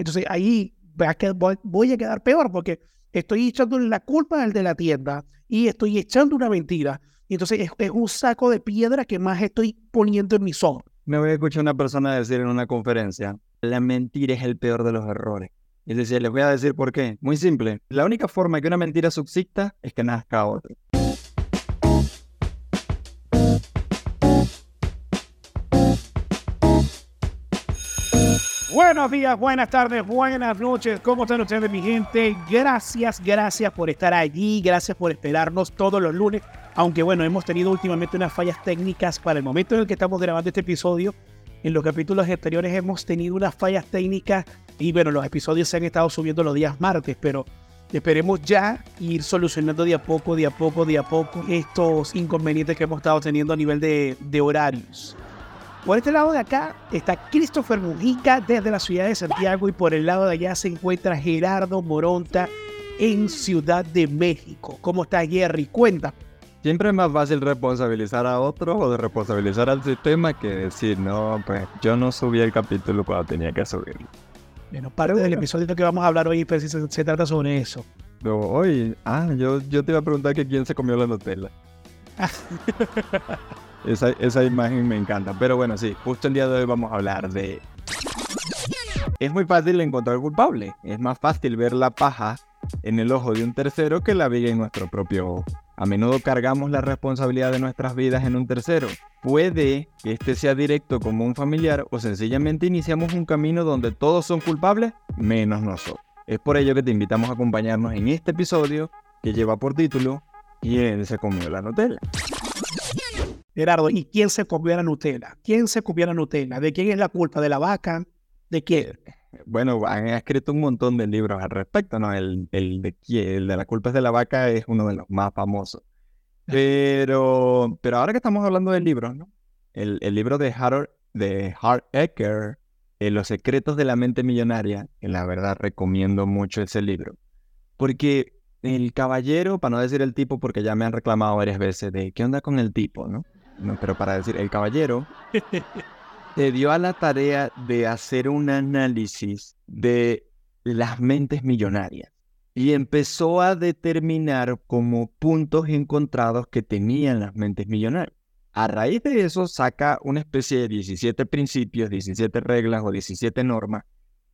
Entonces ahí voy a quedar peor porque estoy echando la culpa al de la tienda y estoy echando una mentira. Y entonces es, un saco de piedra que más estoy poniendo en mi sombra. Me voy a escuchar una persona decir en una conferencia, la mentira es el peor de los errores. Es decir, les voy a decir por qué. Muy simple. La única forma que una mentira subsista es que nazca otra. Buenos días, buenas tardes, buenas noches. ¿Cómo están ustedes, mi gente? Gracias, gracias por estar allí. Gracias por esperarnos todos los lunes. Aunque bueno, hemos tenido últimamente unas fallas técnicas para el momento en el que estamos grabando este episodio. En los capítulos anteriores hemos tenido unas fallas técnicas y bueno, los episodios se han estado subiendo los días martes, pero esperemos ya ir solucionando de a poco, de a poco, de a poco estos inconvenientes que hemos estado teniendo a nivel de, de horarios. Por este lado de acá está Christopher Mujica desde la ciudad de Santiago y por el lado de allá se encuentra Gerardo Moronta en Ciudad de México. ¿Cómo está Jerry? Cuenta. Siempre es más fácil responsabilizar a otro o de responsabilizar al sistema que decir, no, pues yo no subí el capítulo cuando tenía que subirlo. Bueno, parte del episodio que vamos a hablar hoy pues, se, trata sobre eso. Pero hoy, ah, yo, yo te iba a preguntar que quién se comió la Nutella. Esa, esa imagen me encanta. Pero bueno, sí, justo el día de hoy vamos a hablar de... Es muy fácil encontrar culpable. Es más fácil ver la paja en el ojo de un tercero que la viga en nuestro propio ojo. A menudo cargamos la responsabilidad de nuestras vidas en un tercero. Puede que este sea directo como un familiar o sencillamente iniciamos un camino donde todos son culpables menos nosotros. Es por ello que te invitamos a acompañarnos en este episodio que lleva por título ¿Quién se comió la Nutella? Gerardo, ¿y quién se comió la Nutella? ¿Quién se comió la Nutella? ¿De quién es la culpa? ¿De la vaca? ¿De quién? Bueno, han escrito un montón de libros al respecto, ¿no? El, el, de, el de la culpa es de la vaca es uno de los más famosos. Pero, pero ahora que estamos hablando del libro, ¿no? El, el libro de Harold, de Hart Ecker, eh, Los secretos de la mente millonaria, que la verdad recomiendo mucho ese libro. Porque el caballero, para no decir el tipo, porque ya me han reclamado varias veces de qué onda con el tipo, ¿no? Pero para decir, el caballero se dio a la tarea de hacer un análisis de las mentes millonarias y empezó a determinar como puntos encontrados que tenían las mentes millonarias. A raíz de eso saca una especie de 17 principios, 17 reglas o 17 normas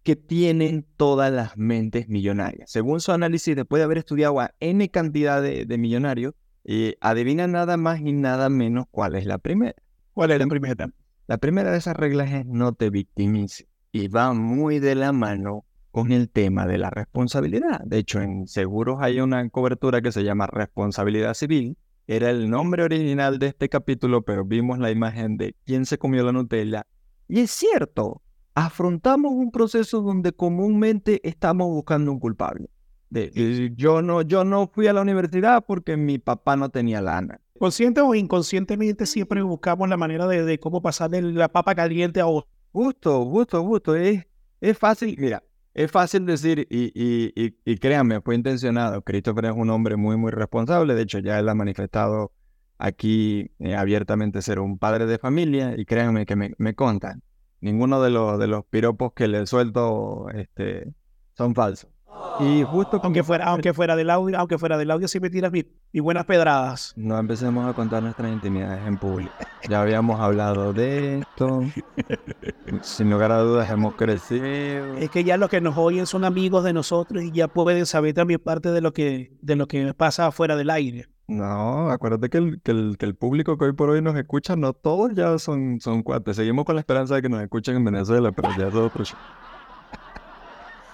que tienen todas las mentes millonarias. Según su análisis, después de haber estudiado a N cantidad de millonarios, y adivina nada más y nada menos cuál es la primera. ¿Cuál es la primera? La primera de esas reglas es no te victimices y va muy de la mano con el tema de la responsabilidad. De hecho, en seguros hay una cobertura que se llama responsabilidad civil. Era el nombre original de este capítulo, pero vimos la imagen de quién se comió la Nutella. Y es cierto, afrontamos un proceso donde comúnmente estamos buscando un culpable yo, no, yo no fui a la universidad porque mi papá no tenía lana. Consciente o inconscientemente siempre buscamos la manera de, cómo pasar de la papa caliente a otro. Justo, justo, justo. Es, es fácil, mira, es fácil decir, y, y, y, créanme, fue intencionado. Christopher es un hombre muy, muy responsable. De hecho, ya él ha manifestado aquí eh, abiertamente ser un padre de familia. Y créanme que me, me contan. Ninguno de los, de los piropos que le suelto este, son falsos. Y justo aunque fuera, aunque fuera del audio, aunque fuera del audio, si me tiras y buenas pedradas. No empecemos a contar nuestras intimidades en público. Ya habíamos hablado de esto. Sin lugar a dudas hemos crecido. Es que ya los que nos oyen son amigos de nosotros y ya pueden saber también parte de lo que, de lo que pasa afuera del aire. No, acuérdate que el, que el, que el público que hoy por hoy nos escucha, no todos ya son, son cuates. Seguimos con la esperanza de que nos escuchen en Venezuela, pero ya es otro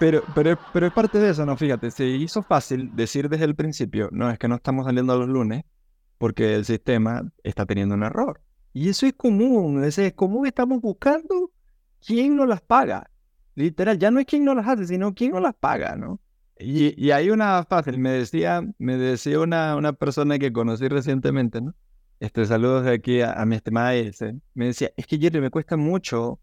pero, pero, pero es parte de eso, ¿no? Fíjate, se hizo fácil decir desde el principio, no, es que no estamos saliendo los lunes porque el sistema está teniendo un error. Y eso es común, es, común, estamos buscando quién nos las paga. Literal, ya no es quién nos las hace, sino quién nos las paga, ¿no? Y, y hay una fácil, me decía, me decía una, una persona que conocí recientemente, ¿no? Este, saludos de aquí a, mi estimada Else. Me decía, es que Jerry, me cuesta mucho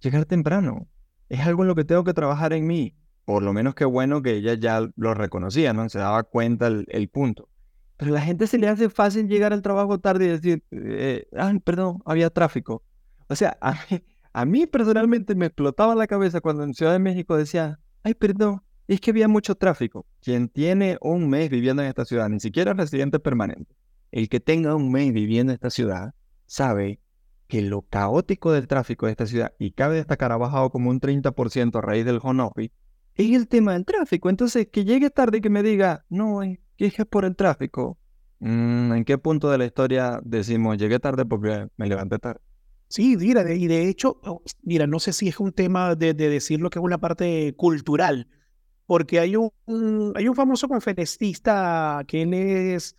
llegar temprano es algo en lo que tengo que trabajar en mí. Por lo menos qué bueno que ella ya lo reconocía, ¿no? Se daba cuenta el, punto. Pero la gente se le hace fácil llegar al trabajo tarde y decir, eh, ah, perdón, había tráfico. O sea, a A mí personalmente me explotaba la cabeza cuando en Ciudad de México decía, ay, perdón, es que había mucho tráfico. Quien tiene un mes viviendo en esta ciudad, ni siquiera residente permanente, el que tenga un mes viviendo en esta ciudad, sabe que lo caótico del tráfico de esta ciudad, y cabe destacar, ha bajado como un 30% a raíz del home office, es el tema del tráfico. Entonces, que llegue tarde y que me diga, no, es que es por el tráfico. Mm, ¿En qué punto de la historia decimos, llegué tarde porque me levanté tarde? Sí, mira, y de hecho, oh, mira, no sé si es un tema de, decir lo que es una parte cultural, porque hay un, hay un famoso conferencista que él es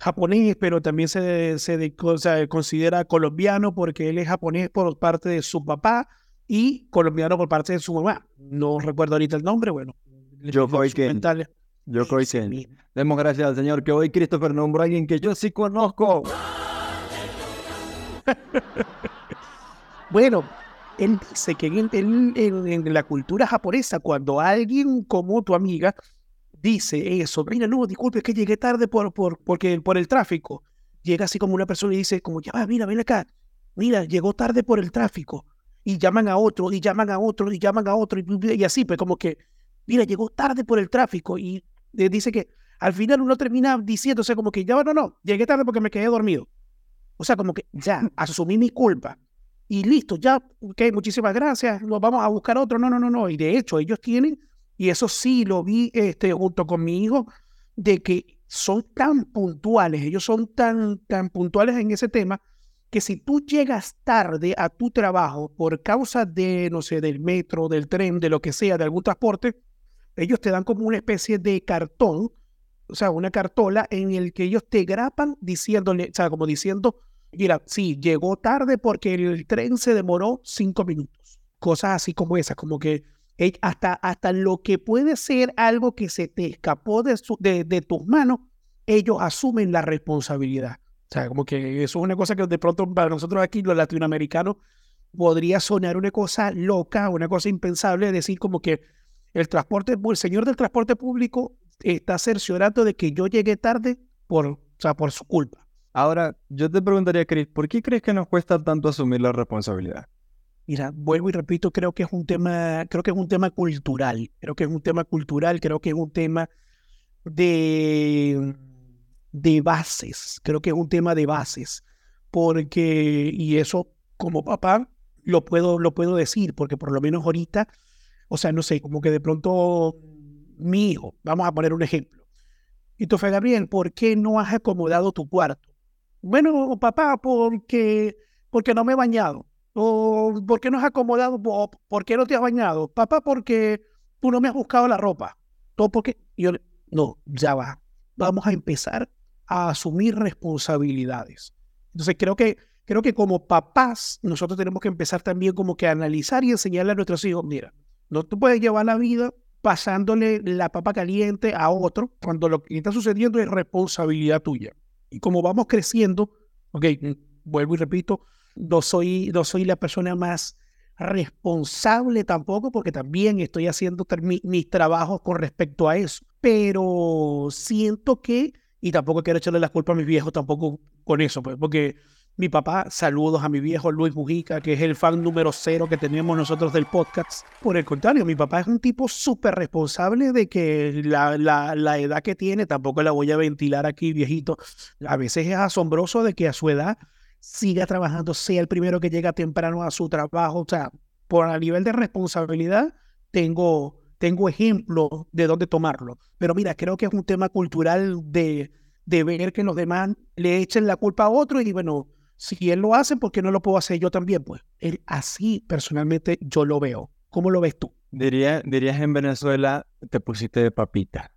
japonés, pero también se, se, considera colombiano porque él es japonés por parte de su papá y colombiano por parte de su mamá. No recuerdo ahorita el nombre, bueno. Yo soy que Yo soy que Demos gracias al Señor que hoy Christopher nombró a alguien que yo sí conozco. bueno, él dice que en, la cultura japonesa, cuando alguien como tu amiga dice eso, mira, no, disculpe, es que llegué tarde por, por, porque, por el tráfico. Llega así como una persona y dice, como, ya va, mira, ven acá, mira, llegó tarde por el tráfico y llaman a otro, y llaman a otro, y llaman a otro, y, así, pues como que, mira, llegó tarde por el tráfico, y dice que al final uno termina sea, como que ya, no, no, llegué tarde porque me quedé dormido. O sea, como que ya, asumí mi culpa. Y listo, ya, ok, muchísimas gracias, nos vamos a buscar otro. No, no, no, no. Y de hecho, ellos tienen, y eso sí lo vi este, junto con mi hijo, de que son tan puntuales, ellos son tan, tan puntuales en ese tema, que si tú llegas tarde a tu trabajo por causa de, no sé, del metro, del tren, de lo que sea, de algún transporte, ellos te dan como una especie de cartón, o sea, una cartola en el que ellos te grapan diciéndole, o sea, como diciendo, mira, sí, llegó tarde porque el tren se demoró cinco minutos. Cosas así como esas, como que hasta, hasta lo que puede ser algo que se te escapó de, de, tus manos, ellos asumen la responsabilidad. O sea, como que eso es una cosa que de pronto para nosotros aquí, los latinoamericanos, podría sonar una cosa loca, una cosa impensable, decir como que el transporte, el señor del transporte público está cerciorando de que yo llegué tarde por, o sea, por su culpa. Ahora, yo te preguntaría, Chris, ¿por qué crees que nos cuesta tanto asumir la responsabilidad? Mira, vuelvo y repito, creo que es un tema, creo que es un tema cultural, creo que es un tema cultural, creo que es un tema de de bases, creo que es un tema de bases, porque, y eso como papá lo puedo, lo puedo decir, porque por lo menos ahorita, o sea, no sé, como que de pronto mi hijo, vamos a poner un ejemplo, y tú, Gabriel, ¿por qué no has acomodado tu cuarto? Bueno, papá, porque, porque no me he bañado. O ¿por qué no has acomodado? ¿Por qué no te has bañado? Papá, porque tú no me has buscado la ropa. Todo porque yo no, ya va. Vamos a empezar a asumir responsabilidades. Entonces creo que, creo que como papás nosotros tenemos que empezar también como que a analizar y enseñarle a nuestros hijos, mira, no tú puedes llevar la vida pasándole la papa caliente a otro cuando lo que está sucediendo es responsabilidad tuya. Y como vamos creciendo, ok, vuelvo y repito, no soy, no soy la persona más responsable tampoco, porque también estoy haciendo mis trabajos con respecto a eso. Pero siento que y tampoco quiero echarle las culpas a mis viejos tampoco con eso, pues, porque mi papá, saludos a mi viejo Luis Mujica, que es el fan número cero que tenemos nosotros del podcast. Por el contrario, mi papá es un tipo súper responsable de que la, la, la, edad que tiene, tampoco la voy a ventilar aquí, viejito. A veces es asombroso de que a su edad siga trabajando, sea el primero que llega temprano a su trabajo. O sea, por a nivel de responsabilidad, tengo, tengo ejemplos de dónde tomarlo. Pero mira, creo que es un tema cultural de, de ver que los demás le echen la culpa a otro y bueno, si él lo hace, ¿por qué no lo puedo hacer yo también? Pues él así personalmente yo lo veo. ¿Cómo lo ves tú? Diría, dirías en Venezuela, te pusiste de papita.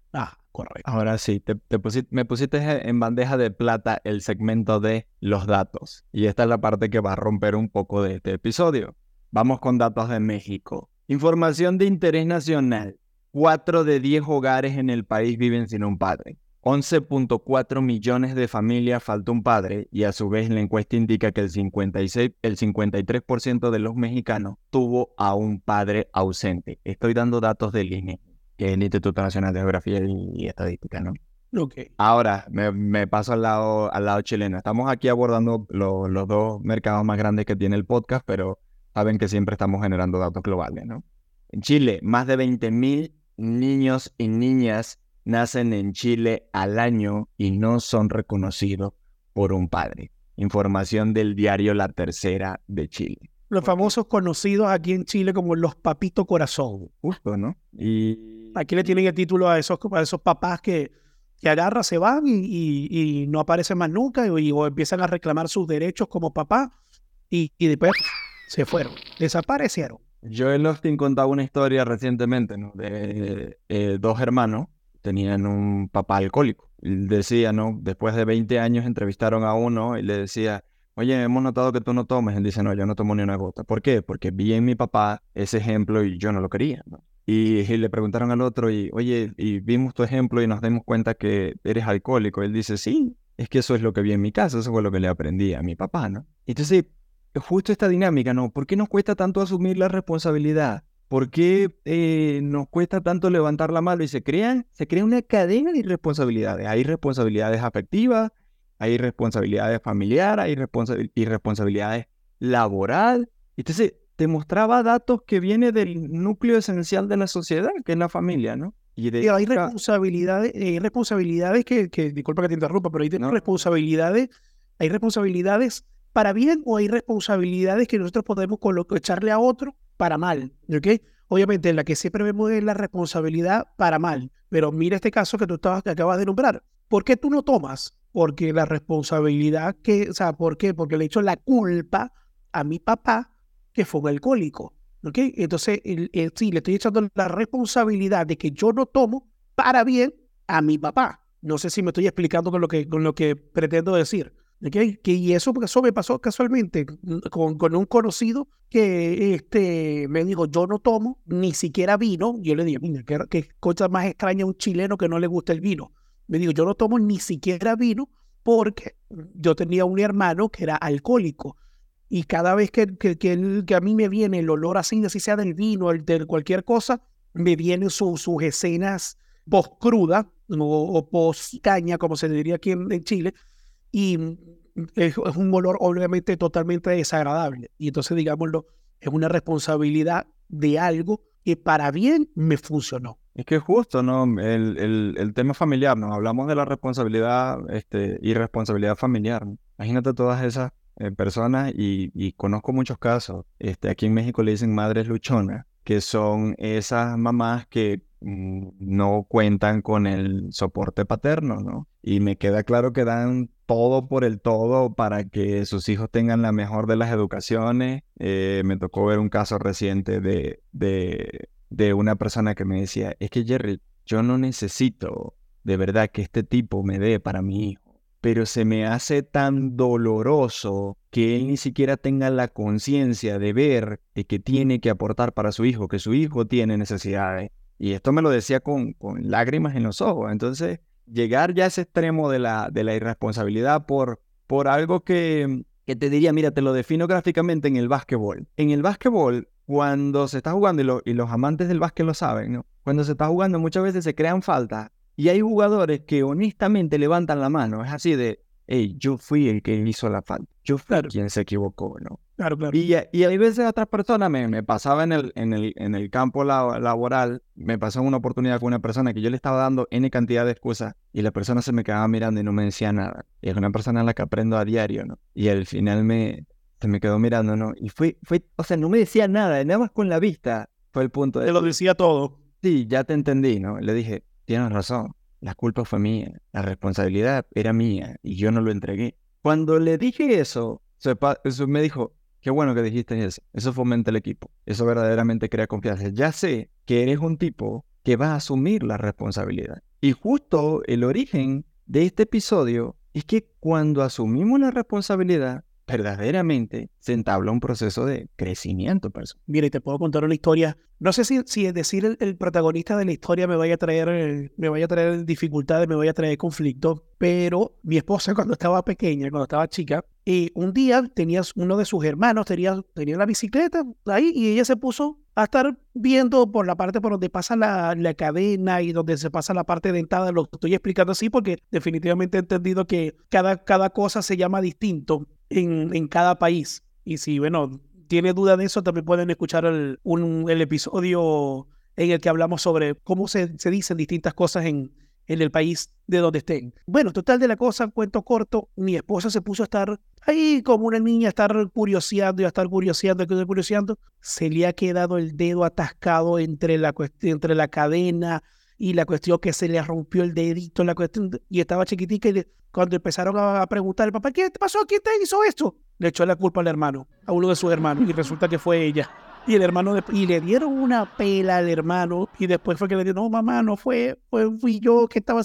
Correcto. Ahora sí, te, pusiste, me pusiste en bandeja de plata el segmento de los datos. Y esta es la parte que va a romper un poco de este episodio. Vamos con datos de México. Información de interés nacional. 4 de 10 hogares en el país viven sin un padre. 11.4 millones de familias falta un padre y a su vez la encuesta indica que el, 56, el 53% de los mexicanos tuvo a un padre ausente. Estoy dando datos del INE, que es el Instituto Nacional de Geografía y, Estadística, ¿no? Okay. Ahora me, paso al lado, al lado chileno. Estamos aquí abordando los dos mercados más grandes que tiene el podcast, pero saben que siempre estamos generando datos globales, ¿no? En Chile, más de 20.000 niños y niñas nacen en Chile al año y no son reconocidos por un padre. Información del diario La Tercera de Chile. Los famosos conocidos aquí en Chile como los papito corazón. Justo, ¿no? Y aquí le tienen el título a esos, a esos papás que, que agarran, se van y, no aparecen más nunca y, o empiezan a reclamar sus derechos como papá y, después se fueron, desaparecieron. Joel Austin contaba una historia recientemente de eh, dos hermanos tenían un papá alcohólico. decía, ¿no? Después de 20 años entrevistaron a uno y le decía, oye, hemos notado que tú no tomes. Él dice, no, yo no tomo ni una gota. ¿Por qué? Porque vi en mi papá ese ejemplo y yo no lo quería. Y, le preguntaron al otro, y, oye, y vimos tu ejemplo y nos dimos cuenta que eres alcohólico. Él dice, sí, es que eso es lo que vi en mi casa, eso fue lo que le aprendí a mi papá, ¿no? Entonces, justo esta dinámica, ¿no? ¿Por qué nos cuesta tanto asumir la responsabilidad? ¿Por qué eh, nos cuesta tanto levantar la mano y se crean, se crea una cadena de irresponsabilidades? Hay responsabilidades afectivas, hay responsabilidades familiares, hay irresponsabilidades laboral. Entonces, te mostraba datos que vienen del núcleo esencial de la sociedad, que es la familia, ¿no? Y hay responsabilidades, hay responsabilidades que, que, disculpa que te interrumpa, pero hay responsabilidades, hay responsabilidades para bien o hay responsabilidades que nosotros podemos echarle a otro para mal, ¿ok? Obviamente, la que siempre vemos es la responsabilidad para mal, pero mira este caso que tú estabas, que acabas de nombrar. ¿Por qué tú no tomas? Porque la responsabilidad que, o sea, ¿por qué? Porque le he hecho la culpa a mi papá que fue un alcohólico, ¿ok? Entonces, sí, le estoy echando la responsabilidad de que yo no tomo para bien a mi papá. No sé si me estoy explicando con lo que, con lo que pretendo decir. Que, y eso, eso me pasó casualmente con, con, un conocido que este, me dijo, yo no tomo ni siquiera vino. Yo le dije, mira, qué, qué cosa más extraña un chileno que no le gusta el vino. Me dijo, yo no tomo ni siquiera vino porque yo tenía un hermano que era alcohólico. Y cada vez que, que, que, a mí me viene el olor así, así sea del vino, el, de cualquier cosa, me vienen sus escenas post-cruda o, post-caña, como se diría aquí en Chile, y es, un olor obviamente totalmente desagradable. Y entonces, digámoslo, es una responsabilidad de algo que para bien me funcionó. Es que justo, ¿no? El, el, el tema familiar, ¿no? Hablamos de la responsabilidad este, y responsabilidad familiar. Imagínate todas esas personas y, conozco muchos casos. Este, aquí en México le dicen madres luchonas, que son esas mamás que mm, no cuentan con el soporte paterno, ¿no? Y me queda claro que dan todo por el todo para que sus hijos tengan la mejor de las educaciones. Eh, me tocó ver un caso reciente de, de, de una persona que me decía, es que Jerry, yo no necesito de verdad que este tipo me dé para mi hijo, pero se me hace tan doloroso que él ni siquiera tenga la conciencia de ver que tiene que aportar para su hijo, que su hijo tiene necesidades. Y esto me lo decía con, con lágrimas en los ojos. Entonces, llegar ya a ese extremo de la, de la irresponsabilidad por, por algo que, que te diría, mira, te lo defino gráficamente en el básquetbol. En el básquetbol, cuando se está jugando, y, y los amantes del básquet lo saben, ¿no? Cuando se está jugando muchas veces se crean faltas y hay jugadores que honestamente levantan la mano. Es así de, hey, yo fui el que hizo la falta. Yo fui quien se equivocó, ¿no? Claro, claro. Y, y hay veces otras personas, me, me pasaba en el, en el, en el campo laboral, me pasó una oportunidad con una persona que yo le estaba dando N cantidad de excusas y la persona se me quedaba mirando y no me decía nada. Y es una persona en la que aprendo a diario, ¿no? Y al final me, se me quedó mirando, ¿no? Y fue, fue, o sea, no me decía nada, nada más con la vista fue el punto. Te lo decía todo. Sí, ya te entendí, ¿no? Le dije, tienes razón, la culpa fue mía, la responsabilidad era mía y yo no lo entregué. Cuando le dije eso, eso me dijo, qué bueno que dijiste eso, eso fomenta el equipo, eso verdaderamente crea confianza. Ya sé que eres un tipo que va a asumir la responsabilidad. Y justo el origen de este episodio es que cuando asumimos la responsabilidad, verdaderamente se entabla un proceso de crecimiento personal. Mira, y te puedo contar una historia. No sé si, si decir el, protagonista de la historia me vaya a traer, me vaya a traer dificultades, me vaya a traer conflictos, pero mi esposa cuando estaba pequeña, cuando estaba chica, y un día tenía uno de sus hermanos, tenía, tenía la bicicleta ahí y ella se puso a estar viendo por la parte por donde pasa la, la, cadena y donde se pasa la parte dentada. Lo estoy explicando así porque definitivamente he entendido que cada, cada cosa se llama distinto en, en cada país. Y si, bueno, tiene duda de eso, también pueden escuchar el, un, el episodio en el que hablamos sobre cómo se, se dicen distintas cosas en, en el país de donde estén. Bueno, total de la cosa, cuento corto, mi esposa se puso a estar ahí como una niña, a estar curioseando y a estar curioseando, y curioseando. Se le ha quedado el dedo atascado entre la, entre la cadena y la cuestión que se le rompió el dedito, la cuestión, y estaba chiquitica y cuando empezaron a preguntar, papá, ¿qué te pasó? ¿Quién te hizo esto? Le echó la culpa al hermano, a uno de sus hermanos, y resulta que fue ella. Y el hermano, y le dieron una pela al hermano, y después fue que le dijeron, no, mamá, no fue, fue fui yo que estaba...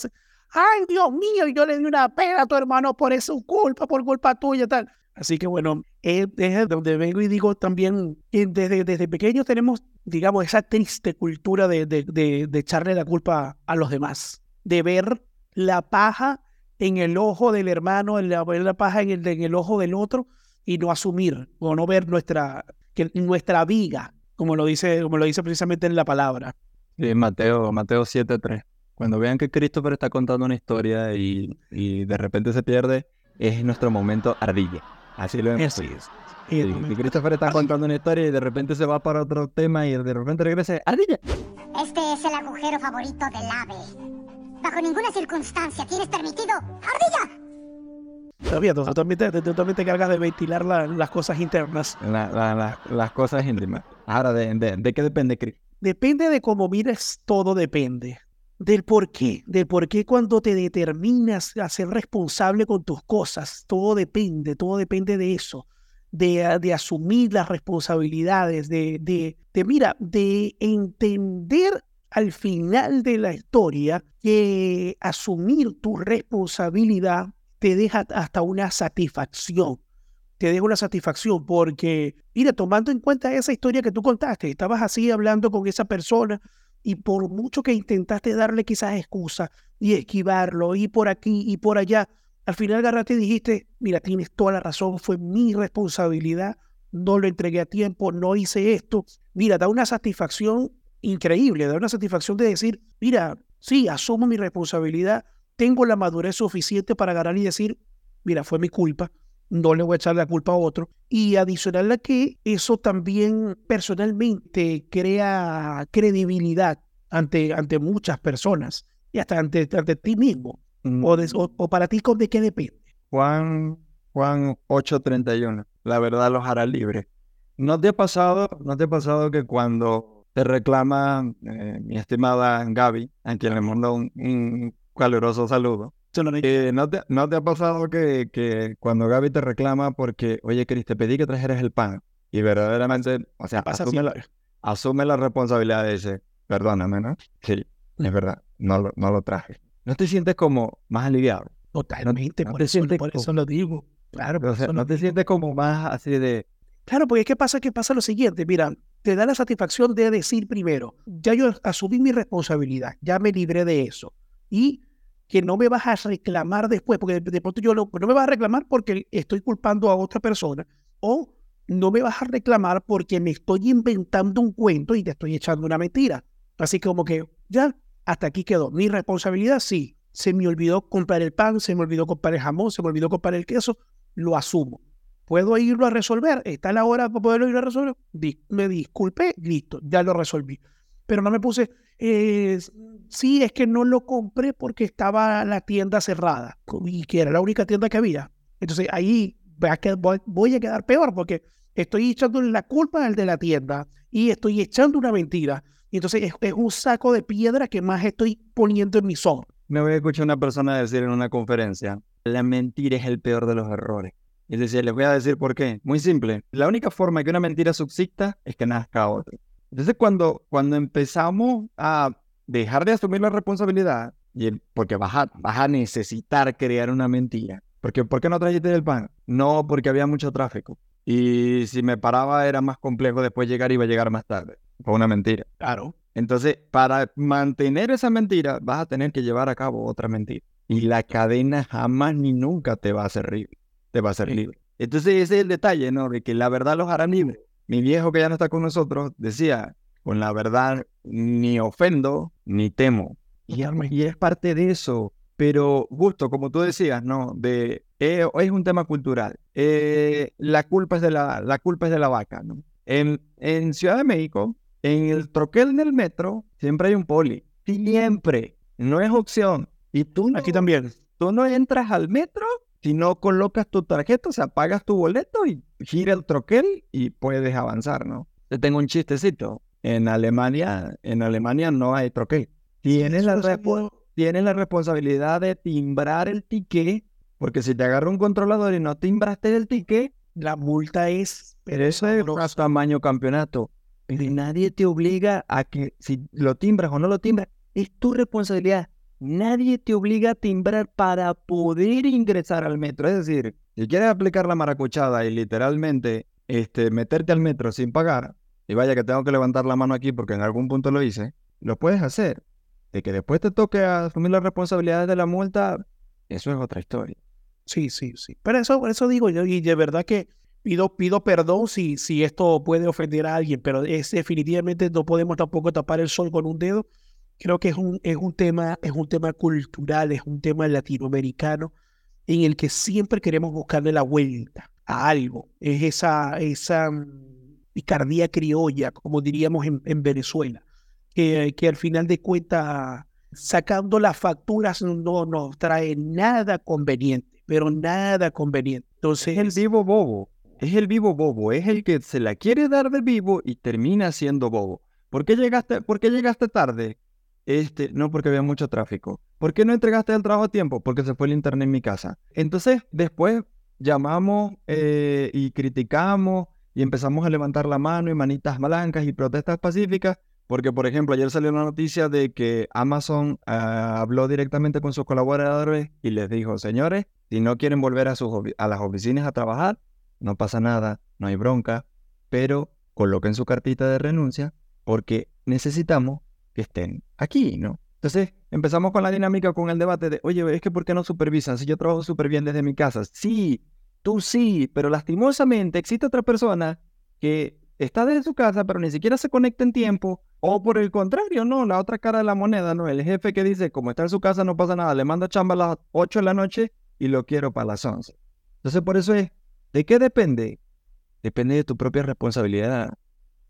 Ay, Dios mío, yo le di una pela a tu hermano por su culpa, por culpa tuya, tal. Así que bueno, es, es donde vengo y digo también, desde, desde pequeños tenemos, digamos, esa triste cultura de, de, de, echarle la culpa a los demás, de ver la paja en el ojo del hermano, la, la paja en el, en el ojo del otro y no asumir o no ver nuestra, que nuestra viga, como lo dice, como lo dice precisamente en la palabra. Sí, Mateo, Mateo 7.3. Cuando vean que Christopher está contando una historia y, y de repente se pierde, es nuestro momento ardilla. Así lo vemos. Así es. Y Christopher está contando una historia y de repente se va para otro tema y de repente regresa. ¡Ardilla! Este es el agujero favorito del ave. Bajo ninguna circunstancia tienes permitido. ¡Ardilla! Todavía, totalmente, totalmente cargas de ventilar las cosas internas. las cosas íntimas. Ahora, ¿de, de, qué depende, Chris? Depende de cómo mires, todo depende. Del por qué, del por qué cuando te determinas a ser responsable con tus cosas, todo depende, todo depende de eso, de, de asumir las responsabilidades, de, de, de, mira, de entender al final de la historia que asumir tu responsabilidad te deja hasta una satisfacción. Te deja una satisfacción porque, mira, tomando en cuenta esa historia que tú contaste, estabas así hablando con esa persona y por mucho que intentaste darle quizás excusa y esquivarlo y por aquí y por allá, al final agarraste y dijiste, mira, tienes toda la razón, fue mi responsabilidad, no lo entregué a tiempo, no hice esto. Mira, da una satisfacción increíble, da una satisfacción de decir, mira, sí, asumo mi responsabilidad, tengo la madurez suficiente para agarrar y decir, mira, fue mi culpa, no le voy a echar la culpa a otro. Y adicional a que eso también personalmente crea credibilidad ante, ante muchas personas y hasta ante, ante ti mismo. Mm. O, para ti, ¿de qué depende? Juan, Juan 8:31, la verdad los hará libres. ¿No te ha pasado, no te ha pasado que cuando te reclama eh, mi estimada Gaby, a quien le mando un caluroso saludo. Eh, ¿no, te, ¿No te ha pasado que, que cuando Gaby te reclama porque, oye, Cris, te pedí que trajeras el pan y verdaderamente, o sea, asume la, asume la, responsabilidad de ese, perdóname, ¿no? Sí, es verdad, no lo, no lo traje. ¿No te sientes como más aliviado? Totalmente, por, eso, por eso lo digo. Claro, o sea, no te sientes como más así de... Claro, porque ¿qué pasa? Que pasa lo siguiente, mira, te da la satisfacción de decir primero, ya yo asumí mi responsabilidad, ya me libré de eso. Y que no me vas a reclamar después, porque de, pronto yo no, no me vas a reclamar porque estoy culpando a otra persona, o no me vas a reclamar porque me estoy inventando un cuento y te estoy echando una mentira. Así como que ya, hasta aquí quedó. Mi responsabilidad, sí. Se me olvidó comprar el pan, se me olvidó comprar el jamón, se me olvidó comprar el queso, lo asumo. ¿Puedo irlo a resolver? ¿Está la hora para poderlo ir a resolver? me disculpe, listo, ya lo resolví. Pero no me puse, eh, sí, es que no lo compré porque estaba la tienda cerrada y que era la única tienda que había. Entonces ahí voy a quedar peor porque estoy echando la culpa al de la tienda y estoy echando una mentira. Y entonces es, un saco de piedra que más estoy poniendo en mi son. Me voy a escuchar una persona decir en una conferencia, la mentira es el peor de los errores. Es decir, les voy a decir por qué. Muy simple. La única forma que una mentira subsista es que nazca otra. Entonces, cuando, cuando empezamos a dejar de asumir la responsabilidad, y porque vas a, vas a necesitar crear una mentira. Porque, ¿Por qué no trajiste el pan? No, porque había mucho tráfico. Y si me paraba era más complejo después llegar, iba a llegar más tarde. Fue una mentira. Claro. Entonces, para mantener esa mentira, vas a tener que llevar a cabo otra mentira. Y la cadena jamás ni nunca te va a hacer libre. Te va a hacer libre. Entonces, ese es el detalle, ¿no? De que la verdad los hará libres mi viejo que ya no está con nosotros decía, con la verdad ni ofendo ni temo. Y, es parte de eso. Pero justo como tú decías, ¿no? De eh, es un tema cultural. Eh, la, culpa es de la, la culpa es de la vaca. ¿no? En, en Ciudad de México, en el troquel del metro, siempre hay un poli. Siempre. No es opción. Y tú Aquí también. Tú no entras al metro si no colocas tu tarjeta, o sea, pagas tu boleto y gira el troquel y puedes avanzar, ¿no? Te tengo un chistecito. En Alemania, en Alemania no hay troquel. Tienes la, tienes la responsabilidad de timbrar el ticket, porque si te agarra un controlador y no timbraste el ticket, la multa es... Pero eso es tamaño campeonato. Pero nadie te obliga a que si lo timbras o no lo timbras, es tu responsabilidad. Nadie te obliga a timbrar para poder ingresar al metro. Es decir, si quieres aplicar la maracuchada y literalmente este, meterte al metro sin pagar, y vaya que tengo que levantar la mano aquí porque en algún punto lo hice, lo puedes hacer. De que después te toque asumir las responsabilidades de la multa, eso es otra historia. Sí, sí, sí. Pero eso, eso digo yo, y de verdad que pido, pido perdón si, si esto puede ofender a alguien, pero es definitivamente no podemos tampoco tapar el sol con un dedo creo que es un, es un, tema, es un tema cultural, es un tema latinoamericano en el que siempre queremos buscarle la vuelta a algo. Es esa, esa mm, picardía criolla, como diríamos en, en Venezuela, que, que, al final de cuentas, sacando las facturas no nos trae nada conveniente, pero nada conveniente. Entonces, es el vivo bobo, es el vivo bobo, es el que se la quiere dar de vivo y termina siendo bobo. ¿Por qué llegaste, por qué llegaste tarde? Este, no, porque había mucho tráfico. ¿Por qué no entregaste el trabajo a tiempo? Porque se fue el internet en mi casa. Entonces, después llamamos eh, y criticamos y empezamos a levantar la mano y manitas blancas y protestas pacíficas. Porque, por ejemplo, ayer salió una noticia de que Amazon ah, habló directamente con sus colaboradores y les dijo, señores, si no quieren volver a, sus, a las oficinas a trabajar, no pasa nada, no hay bronca, pero coloquen su cartita de renuncia porque necesitamos que estén aquí, ¿no? Entonces empezamos con la dinámica, con el debate de, oye, es que ¿por qué no supervisan? Si yo trabajo súper bien desde mi casa. Sí, tú sí, pero lastimosamente existe otra persona que está desde su casa, pero ni siquiera se conecta en tiempo. O por el contrario, no, la otra cara de la moneda, ¿no? El jefe que dice, como está en su casa no pasa nada, le manda chamba a las 8 de la noche y lo quiero para las 11. Entonces por eso es, ¿de qué depende? Depende de tu propia responsabilidad,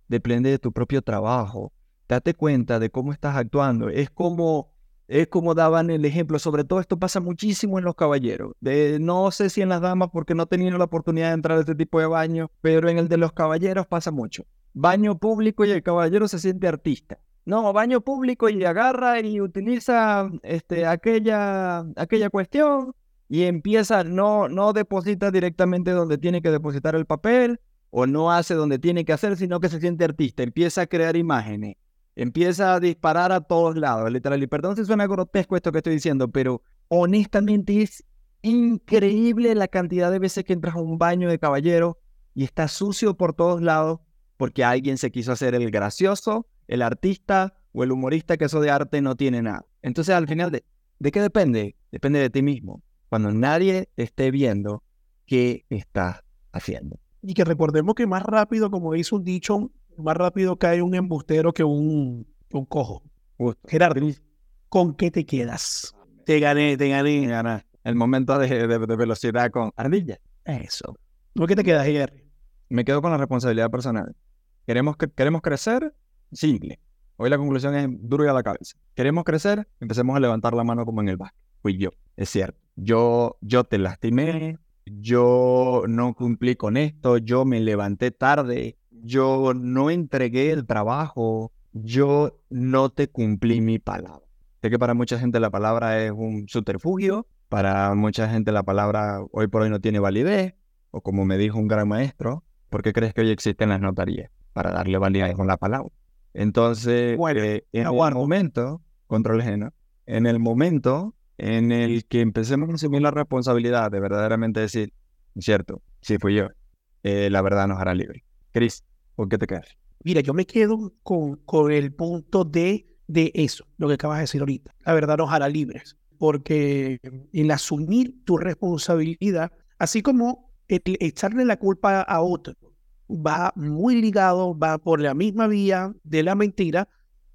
depende de tu propio trabajo, date cuenta de cómo estás actuando. Es como, es como daban el ejemplo, sobre todo esto pasa muchísimo en los caballeros. De, no sé si en las damas porque no tenían la oportunidad de entrar a este tipo de baño, pero en el de los caballeros pasa mucho. Baño público y el caballero se siente artista. No, baño público y agarra y utiliza este, aquella, aquella cuestión y empieza, no, no deposita directamente donde tiene que depositar el papel o no hace donde tiene que hacer, sino que se siente artista, empieza a crear imágenes, empieza a disparar a todos lados, literal. Y perdón si suena grotesco esto que estoy diciendo, pero honestamente es increíble la cantidad de veces que entras a un baño de caballero y está sucio por todos lados porque alguien se quiso hacer el gracioso, el artista o el humorista que eso de arte no tiene nada. Entonces al final, ¿de, ¿de qué depende? Depende de ti mismo. Cuando nadie esté viendo qué estás haciendo. Y que recordemos que más rápido, como dice un dicho, más rápido cae un embustero que un, un cojo. Gerardo, ¿con qué te quedas? Te gané, te gané. El momento de, velocidad con ardilla. Eso. ¿Con qué te quedas, Jerry? Me quedo con la responsabilidad personal. ¿Queremos, queremos crecer? Simple. Hoy la conclusión es duro y a la cabeza. ¿Queremos crecer? Empecemos a levantar la mano como en el básquet. Fui yo. Es cierto. Yo, yo te lastimé. Yo no cumplí con esto. Yo me levanté tarde yo no entregué el trabajo, yo no te cumplí mi palabra. Sé que para mucha gente la palabra es un subterfugio, para mucha gente la palabra hoy por hoy no tiene validez, o como me dijo un gran maestro, ¿por qué crees que hoy existen las notarías? Para darle validez con la palabra. Entonces, eh, en el momento, control ajeno, en el momento en el que empecemos a asumir la responsabilidad de verdaderamente decir, cierto, sí fui yo, eh, la verdad nos hará libre. Cris, ¿por qué te quedas? Mira, yo me quedo con, con el punto de, de eso, lo que acabas de decir ahorita. La verdad nos hará libres, porque el asumir tu responsabilidad, así como echarle la culpa a otro, va muy ligado, va por la misma vía de la mentira,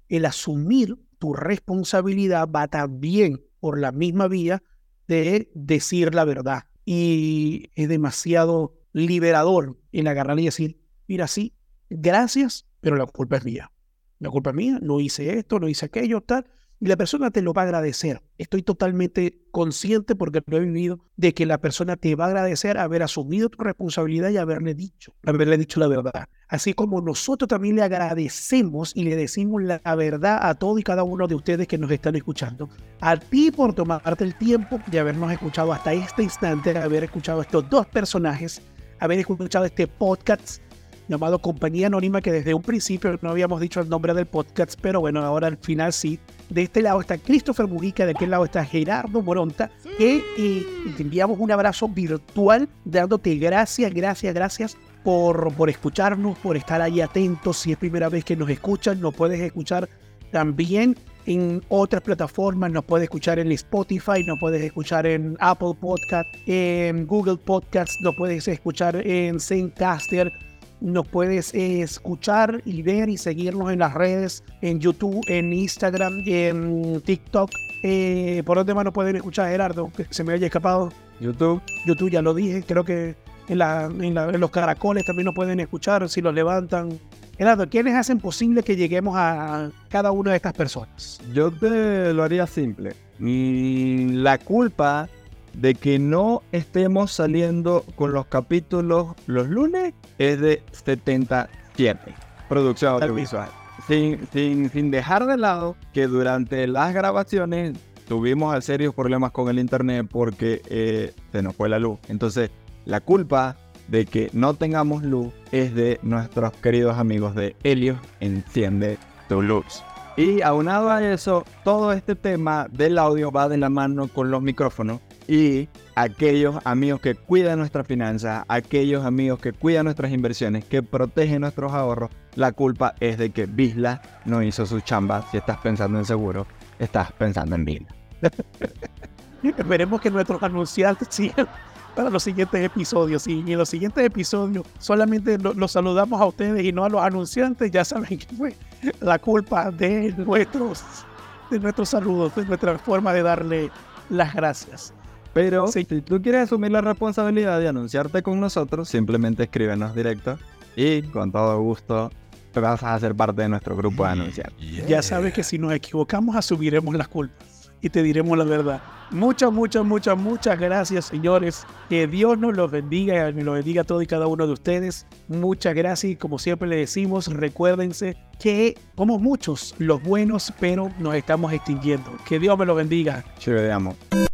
el asumir tu responsabilidad va también por la misma vía de decir la verdad. y es demasiado liberador el agarrar y decir, mira, sí, gracias, pero la culpa es mía. La culpa es mía, no hice esto, no hice aquello, tal. Y la persona te lo va a agradecer. Estoy totalmente consciente porque lo he vivido de que la persona te va a agradecer haber asumido tu responsabilidad y haberle dicho, haberle dicho la verdad. Así como nosotros también le agradecemos y le decimos la verdad a todo y cada uno de ustedes que nos están escuchando. A ti por tomarte el tiempo de habernos escuchado hasta este instante, haber escuchado estos dos personajes, haber escuchado este podcast llamado Compañía Anónima, que desde un principio no habíamos dicho el nombre del podcast, pero bueno, ahora al final sí. De este lado está Christopher Mujica, de aquel lado está Gerardo Moronta, que eh, te enviamos un abrazo virtual, dándote gracias, gracias, gracias por, por escucharnos, por estar ahí atentos. Si es primera vez que nos escuchan, nos puedes escuchar también en otras plataformas, nos puedes escuchar en Spotify, nos puedes escuchar en Apple Podcast, en Google Podcast, nos puedes escuchar en Zencaster, nos puedes eh, escuchar y ver y seguirnos en las redes, en YouTube, en Instagram, en TikTok. Eh, ¿Por dónde más nos pueden escuchar, Gerardo? Que se me haya escapado. YouTube. YouTube, ya lo dije. Creo que en, la, en, los caracoles también nos pueden escuchar si los levantan. Gerardo, ¿quiénes hacen posible que lleguemos a cada una de estas personas? Yo te lo haría simple. La culpa de que no estemos saliendo con los capítulos los lunes es de 77. Producción audiovisual. Sin, sin, sin dejar de lado que durante las grabaciones tuvimos serios problemas con el internet porque eh, se nos fue la luz. Entonces, la culpa de que no tengamos luz es de nuestros queridos amigos de Helios Enciende tu Luz. Y aunado a eso, todo este tema del audio va de la mano con los micrófonos y aquellos amigos que cuidan nuestras finanzas, aquellos amigos que cuidan nuestras inversiones, que protegen nuestros ahorros, la culpa es de que Bisla no hizo su chamba. Si estás pensando en seguro, estás pensando en Bisla. Esperemos que nuestros anunciantes sigan para los siguientes episodios. Y en los siguientes episodios solamente los saludamos a ustedes y no a los anunciantes. Ya saben que fue la culpa de nuestros, de nuestros saludos, de nuestra forma de darle las gracias. Pero si tú quieres asumir la responsabilidad de anunciarte con nosotros, simplemente escríbenos directo y con todo gusto vas a ser parte de nuestro grupo de anunciar. Ya sabes que si nos equivocamos, asumiremos las culpas y te diremos la verdad. Muchas, muchas, muchas, muchas gracias, señores. Que Dios nos los bendiga, y nos bendiga a todos y cada uno de ustedes. Muchas gracias y como siempre le decimos, recuérdense que somos muchos los buenos, pero nos estamos extinguiendo. Que Dios me lo bendiga. Te